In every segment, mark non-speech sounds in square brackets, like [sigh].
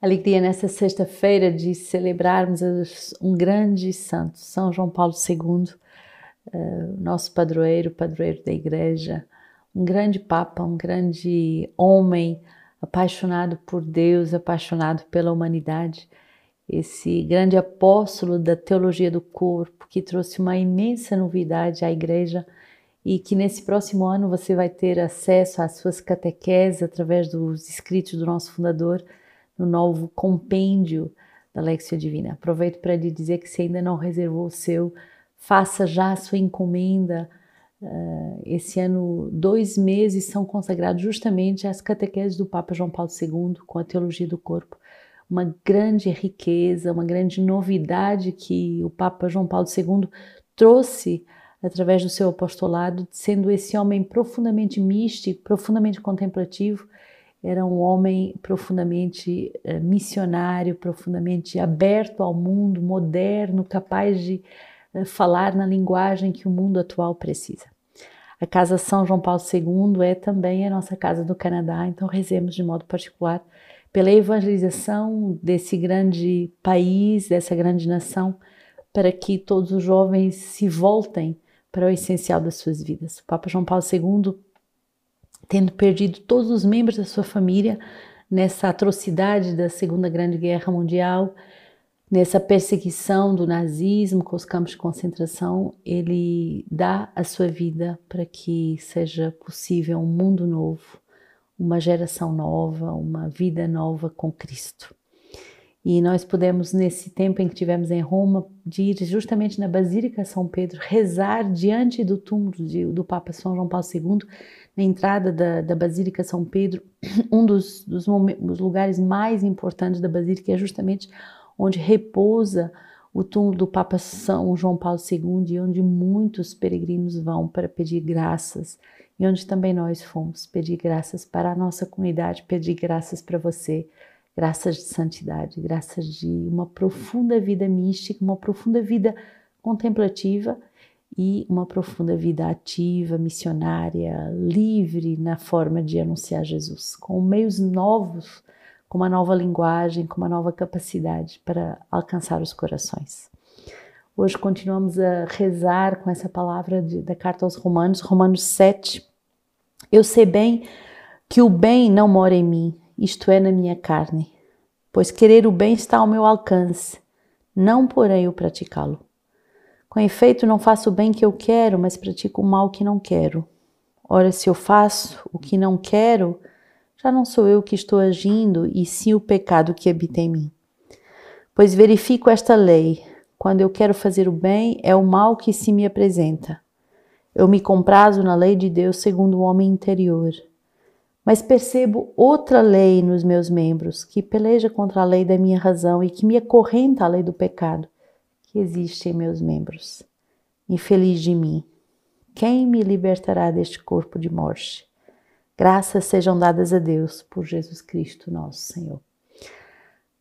Alegria nesta sexta-feira de celebrarmos um grande santo, São João Paulo II, eh, nosso padroeiro, padroeiro da Igreja, um grande Papa, um grande homem apaixonado por Deus, apaixonado pela humanidade, esse grande apóstolo da teologia do corpo que trouxe uma imensa novidade à Igreja e que nesse próximo ano você vai ter acesso às suas catequeses através dos escritos do nosso fundador no novo compêndio da Lexia Divina. Aproveito para lhe dizer que se ainda não reservou o seu, faça já a sua encomenda. Uh, esse ano, dois meses são consagrados justamente às catequeses do Papa João Paulo II com a teologia do corpo. Uma grande riqueza, uma grande novidade que o Papa João Paulo II trouxe através do seu apostolado, sendo esse homem profundamente místico, profundamente contemplativo, era um homem profundamente uh, missionário, profundamente aberto ao mundo, moderno, capaz de uh, falar na linguagem que o mundo atual precisa. A Casa São João Paulo II é também a nossa casa do Canadá, então rezemos de modo particular pela evangelização desse grande país, dessa grande nação, para que todos os jovens se voltem para o essencial das suas vidas. O Papa João Paulo II, tendo perdido todos os membros da sua família nessa atrocidade da Segunda Grande Guerra Mundial, nessa perseguição do nazismo com os campos de concentração, ele dá a sua vida para que seja possível um mundo novo, uma geração nova, uma vida nova com Cristo. E nós pudemos, nesse tempo em que tivemos em Roma, de ir justamente na Basílica São Pedro, rezar diante do túmulo do Papa São João Paulo II, na entrada da, da Basílica São Pedro, [clears throat] um dos, dos, dos lugares mais importantes da Basílica é justamente onde repousa o túmulo do Papa São João Paulo II e onde muitos peregrinos vão para pedir graças e onde também nós fomos pedir graças para a nossa comunidade, pedir graças para você graças de santidade, graças de uma profunda vida mística, uma profunda vida contemplativa e uma profunda vida ativa, missionária, livre na forma de anunciar Jesus, com meios novos, com uma nova linguagem, com uma nova capacidade para alcançar os corações. Hoje continuamos a rezar com essa palavra de, da carta aos Romanos, Romanos 7. Eu sei bem que o bem não mora em mim, isto é, na minha carne. Pois querer o bem está ao meu alcance, não porém o praticá-lo. Com efeito, não faço o bem que eu quero, mas pratico o mal que não quero. Ora, se eu faço o que não quero, já não sou eu que estou agindo, e sim o pecado que habita em mim. Pois verifico esta lei: quando eu quero fazer o bem, é o mal que se me apresenta. Eu me comprazo na lei de Deus segundo o homem interior mas percebo outra lei nos meus membros que peleja contra a lei da minha razão e que me acorrenta à lei do pecado que existe em meus membros. Infeliz de mim, quem me libertará deste corpo de morte? Graças sejam dadas a Deus por Jesus Cristo, nosso Senhor.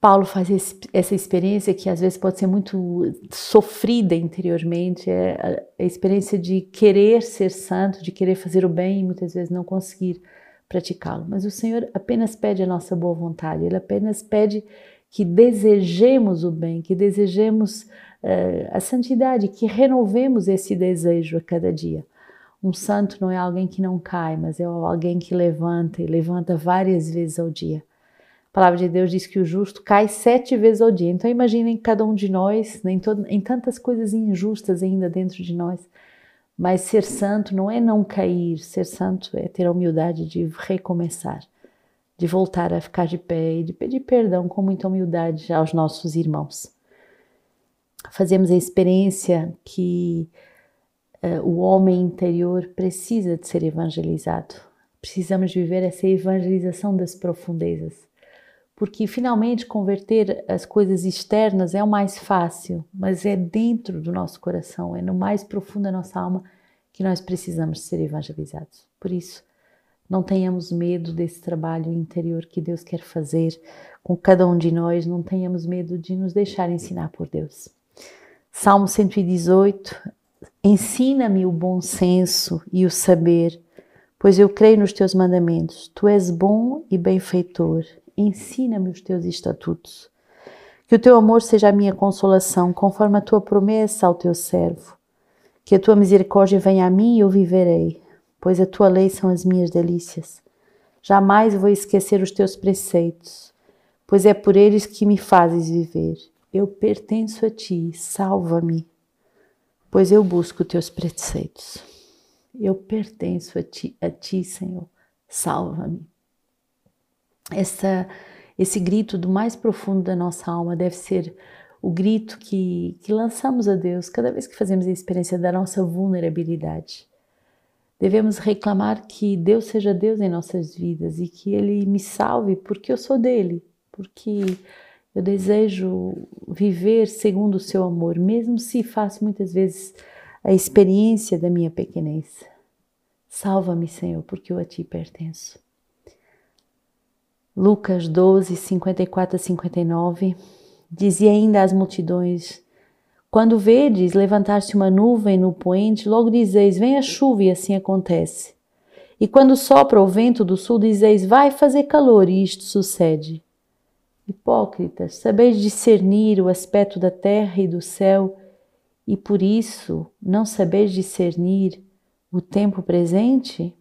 Paulo faz esse, essa experiência que às vezes pode ser muito sofrida interiormente, é a, a experiência de querer ser santo, de querer fazer o bem e muitas vezes não conseguir praticá-lo. Mas o Senhor apenas pede a nossa boa vontade, Ele apenas pede que desejemos o bem, que desejemos a santidade, que renovemos esse desejo a cada dia. Um santo não é alguém que não cai, mas é alguém que levanta e levanta várias vezes ao dia. A palavra de Deus diz que o justo cai sete vezes ao dia. Então imaginem cada um de nós, em, em tantas coisas injustas ainda dentro de nós, mas ser santo não é não cair, ser santo é ter a humildade de recomeçar, de voltar a ficar de pé e de pedir perdão com muita humildade aos nossos irmãos. Fazemos a experiência que uh, o homem interior precisa de ser evangelizado. Precisamos viver essa evangelização das profundezas porque finalmente converter as coisas externas é o mais fácil, mas é dentro do nosso coração, é no mais profundo da nossa alma que nós precisamos ser evangelizados. Por isso, não tenhamos medo desse trabalho interior que Deus quer fazer com cada um de nós, não tenhamos medo de nos deixar ensinar por Deus. Salmo 118: Ensina-me o bom senso e o saber, pois eu creio nos teus mandamentos. Tu és bom e benfeitor ensina-me os teus estatutos. Que o teu amor seja a minha consolação, conforme a tua promessa ao teu servo. Que a tua misericórdia venha a mim e eu viverei, pois a tua lei são as minhas delícias. Jamais vou esquecer os teus preceitos, pois é por eles que me fazes viver. Eu pertenço a ti, salva-me, pois eu busco teus preceitos. Eu pertenço a ti, a ti Senhor, salva-me. Essa, esse grito do mais profundo da nossa alma deve ser o grito que, que lançamos a Deus cada vez que fazemos a experiência da nossa vulnerabilidade. Devemos reclamar que Deus seja Deus em nossas vidas e que Ele me salve porque eu sou dele, porque eu desejo viver segundo o seu amor, mesmo se faço muitas vezes a experiência da minha pequenez. Salva-me, Senhor, porque eu a ti pertenço. Lucas 12, 54 a 59 dizia ainda às multidões: Quando vedes levantar-se uma nuvem no poente, logo dizeis: Vem a chuva, e assim acontece. E quando sopra o vento do sul, dizeis: Vai fazer calor, e isto sucede. Hipócritas, sabeis discernir o aspecto da terra e do céu, e por isso não sabeis discernir o tempo presente?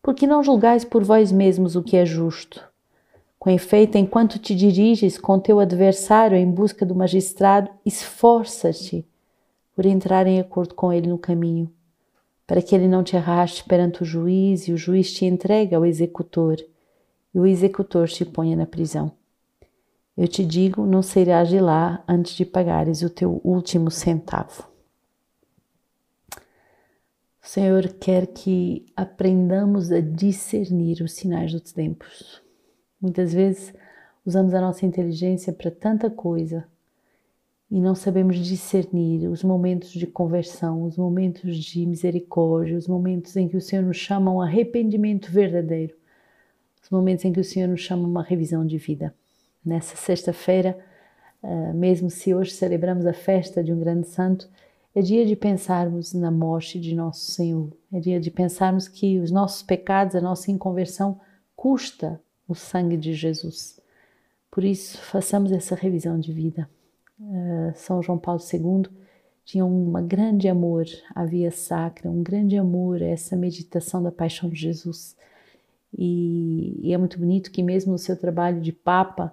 Porque não julgais por vós mesmos o que é justo? Com efeito, enquanto te diriges com teu adversário em busca do magistrado, esforça-te por entrar em acordo com ele no caminho, para que ele não te arraste perante o juiz e o juiz te entregue ao executor e o executor te ponha na prisão. Eu te digo, não sairás de lá antes de pagares o teu último centavo. O Senhor quer que aprendamos a discernir os sinais dos tempos. Muitas vezes usamos a nossa inteligência para tanta coisa e não sabemos discernir os momentos de conversão, os momentos de misericórdia, os momentos em que o Senhor nos chama a um arrependimento verdadeiro, os momentos em que o Senhor nos chama a uma revisão de vida nessa sexta-feira, uh, mesmo se hoje celebramos a festa de um grande santo, é dia de pensarmos na morte de nosso Senhor. É dia de pensarmos que os nossos pecados, a nossa inconversão, custa o sangue de Jesus. Por isso, façamos essa revisão de vida. Uh, São João Paulo II tinha um grande amor à via sacra, um grande amor a essa meditação da paixão de Jesus. E, e é muito bonito que, mesmo no seu trabalho de Papa,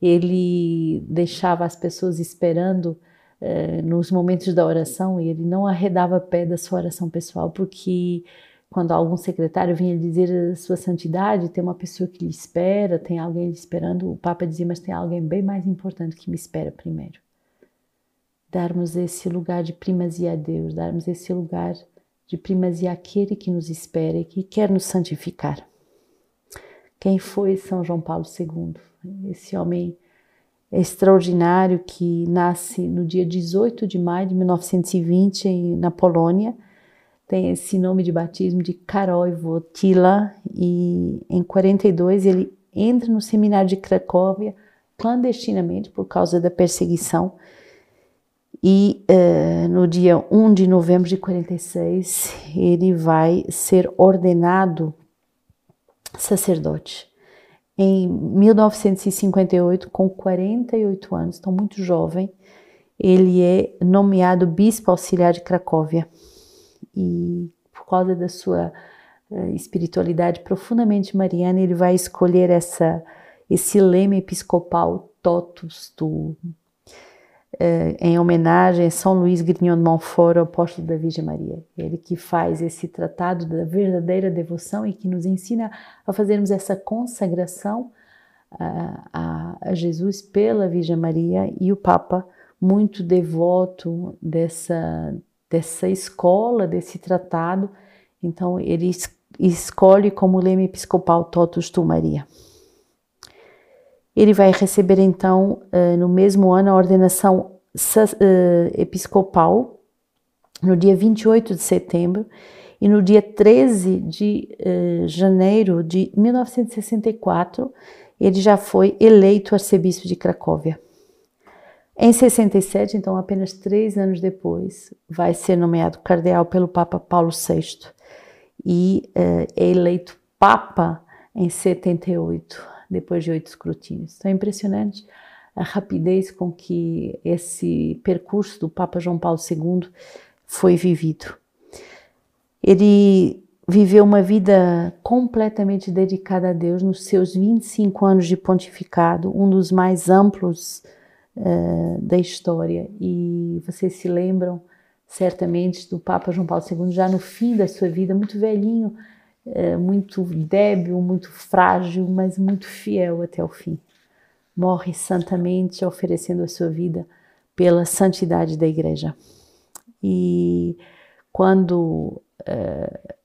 ele deixava as pessoas esperando eh, nos momentos da oração e ele não arredava pé da sua oração pessoal, porque quando algum secretário vinha dizer a sua santidade, tem uma pessoa que lhe espera, tem alguém lhe esperando, o Papa dizia, mas tem alguém bem mais importante que me espera primeiro. Darmos esse lugar de primazia a Deus, darmos esse lugar de primazia àquele que nos espera e que quer nos santificar. Quem foi São João Paulo II? esse homem extraordinário que nasce no dia 18 de maio de 1920 na Polônia. Tem esse nome de batismo de Karol Wojtyla e em 42 ele entra no seminário de Cracóvia clandestinamente por causa da perseguição. E uh, no dia 1 de novembro de 46 ele vai ser ordenado sacerdote em 1958, com 48 anos, então muito jovem, ele é nomeado bispo auxiliar de Cracóvia. E por causa da sua uh, espiritualidade profundamente mariana, ele vai escolher essa, esse lema episcopal totus tu, eh, em homenagem a São Luís Grignon de Montfort, apóstolo da Virgem Maria. Ele que faz esse tratado da verdadeira devoção e que nos ensina a fazermos essa consagração a, a Jesus pela Virgem Maria e o Papa muito devoto dessa dessa escola, desse tratado. Então ele escolhe como lema episcopal Totus tu Maria. Ele vai receber então, eh, no mesmo ano, a ordenação eh, episcopal, no dia 28 de setembro, e no dia 13 de eh, janeiro de 1964, ele já foi eleito arcebispo de Cracóvia. Em 67, então apenas três anos depois, vai ser nomeado cardeal pelo Papa Paulo VI e é eleito Papa em 78 depois de oito escrutínios. Então é impressionante a rapidez com que esse percurso do Papa João Paulo II foi vivido. Ele viveu uma vida completamente dedicada a Deus nos seus 25 anos de pontificado, um dos mais amplos uh, da história. E vocês se lembram certamente do Papa João Paulo II, já no fim da sua vida, muito velhinho, muito débil, muito frágil, mas muito fiel até o fim. Morre santamente, oferecendo a sua vida pela santidade da Igreja. E quando uh,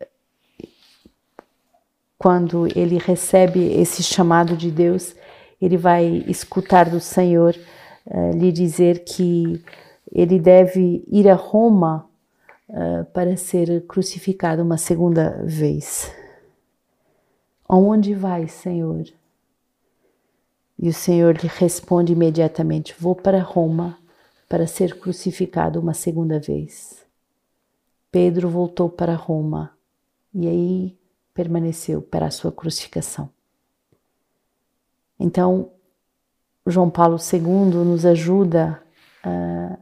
quando ele recebe esse chamado de Deus, ele vai escutar do Senhor uh, lhe dizer que ele deve ir a Roma uh, para ser crucificado uma segunda vez. Aonde vai, Senhor? E o Senhor lhe responde imediatamente: Vou para Roma para ser crucificado uma segunda vez. Pedro voltou para Roma e aí permaneceu para a sua crucificação. Então, João Paulo II nos ajuda uh,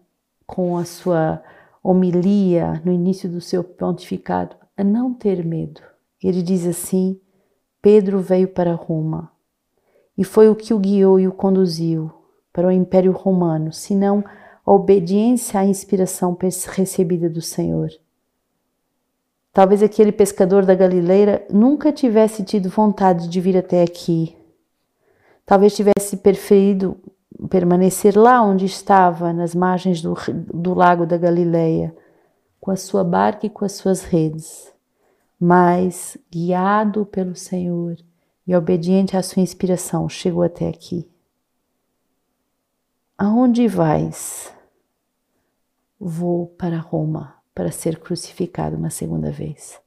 com a sua homilia no início do seu pontificado a não ter medo. Ele diz assim: Pedro veio para Roma e foi o que o guiou e o conduziu para o Império Romano, senão a obediência à inspiração recebida do Senhor. Talvez aquele pescador da Galileira nunca tivesse tido vontade de vir até aqui. Talvez tivesse preferido permanecer lá onde estava, nas margens do, do lago da Galileia, com a sua barca e com as suas redes. Mas, guiado pelo Senhor e obediente à sua inspiração, chegou até aqui. Aonde vais? Vou para Roma para ser crucificado uma segunda vez.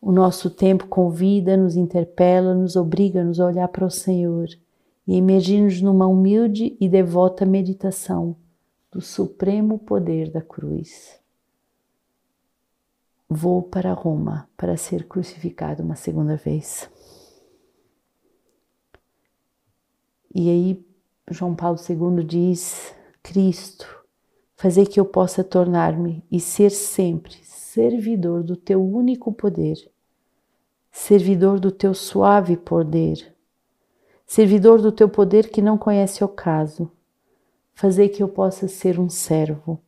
O nosso tempo convida, nos interpela, nos obriga a nos olhar para o Senhor e emergir-nos numa humilde e devota meditação do supremo poder da cruz. Vou para Roma para ser crucificado uma segunda vez. E aí, João Paulo II diz: Cristo, fazer que eu possa tornar-me e ser sempre servidor do teu único poder, servidor do teu suave poder, servidor do teu poder que não conhece ocaso, fazer que eu possa ser um servo,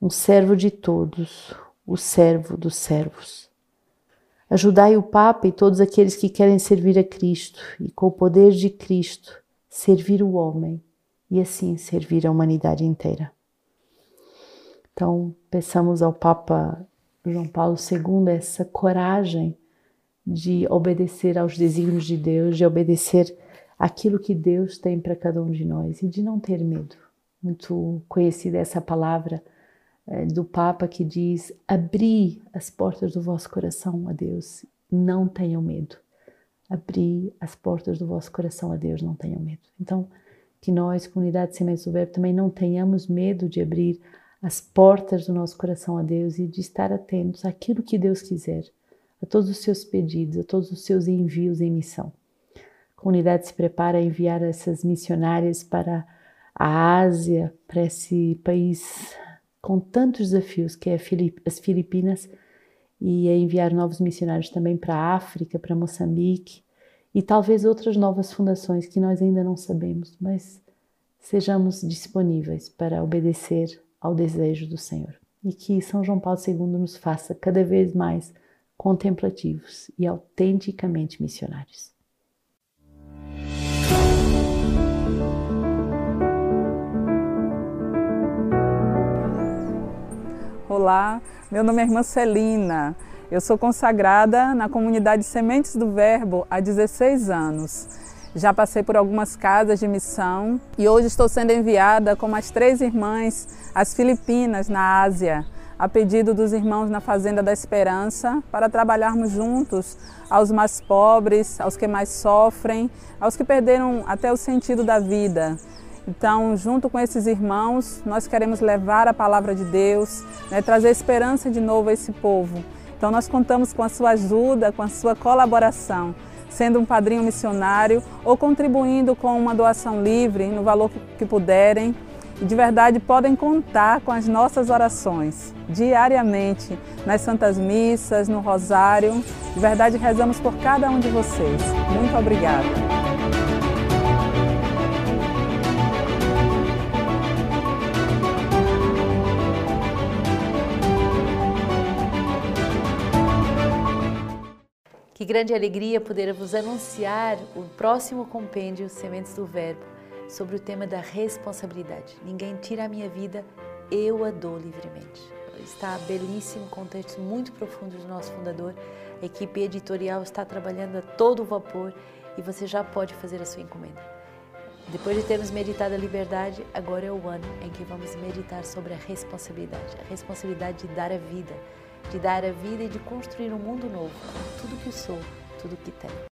um servo de todos, o servo dos servos. Ajudai o Papa e todos aqueles que querem servir a Cristo e, com o poder de Cristo, servir o homem e assim servir a humanidade inteira. Então, peçamos ao Papa João Paulo II essa coragem de obedecer aos desígnios de Deus, de obedecer aquilo que Deus tem para cada um de nós e de não ter medo. Muito conhecida essa palavra é, do Papa que diz: abri as portas do vosso coração a Deus, não tenham medo. Abri as portas do vosso coração a Deus, não tenham medo. Então, que nós, comunidade Sementes do Verbo, também não tenhamos medo de abrir as portas do nosso coração a Deus e de estar atentos àquilo que Deus quiser, a todos os seus pedidos, a todos os seus envios em missão. A comunidade se prepara a enviar essas missionárias para a Ásia, para esse país com tantos desafios que é as Filipinas, e a enviar novos missionários também para a África, para Moçambique e talvez outras novas fundações que nós ainda não sabemos, mas sejamos disponíveis para obedecer ao desejo do Senhor. E que São João Paulo II nos faça cada vez mais contemplativos e autenticamente missionários. Olá, meu nome é irmã Celina. Eu sou consagrada na comunidade Sementes do Verbo há 16 anos. Já passei por algumas casas de missão e hoje estou sendo enviada com mais três irmãs às Filipinas, na Ásia, a pedido dos irmãos na Fazenda da Esperança, para trabalharmos juntos aos mais pobres, aos que mais sofrem, aos que perderam até o sentido da vida. Então, junto com esses irmãos, nós queremos levar a palavra de Deus, né, trazer esperança de novo a esse povo. Então, nós contamos com a sua ajuda, com a sua colaboração sendo um padrinho missionário ou contribuindo com uma doação livre no valor que puderem. E de verdade podem contar com as nossas orações diariamente nas Santas Missas, no Rosário. De verdade rezamos por cada um de vocês. Muito obrigada. Que grande alegria poder vos anunciar o próximo compêndio Sementes do Verbo sobre o tema da responsabilidade. Ninguém tira a minha vida, eu a dou livremente. Está belíssimo, com textos muito profundos do nosso fundador. A equipe editorial está trabalhando a todo vapor e você já pode fazer a sua encomenda. Depois de termos meditado a liberdade, agora é o ano em que vamos meditar sobre a responsabilidade, a responsabilidade de dar a vida de dar a vida e de construir um mundo novo, tudo que sou, tudo que tenho.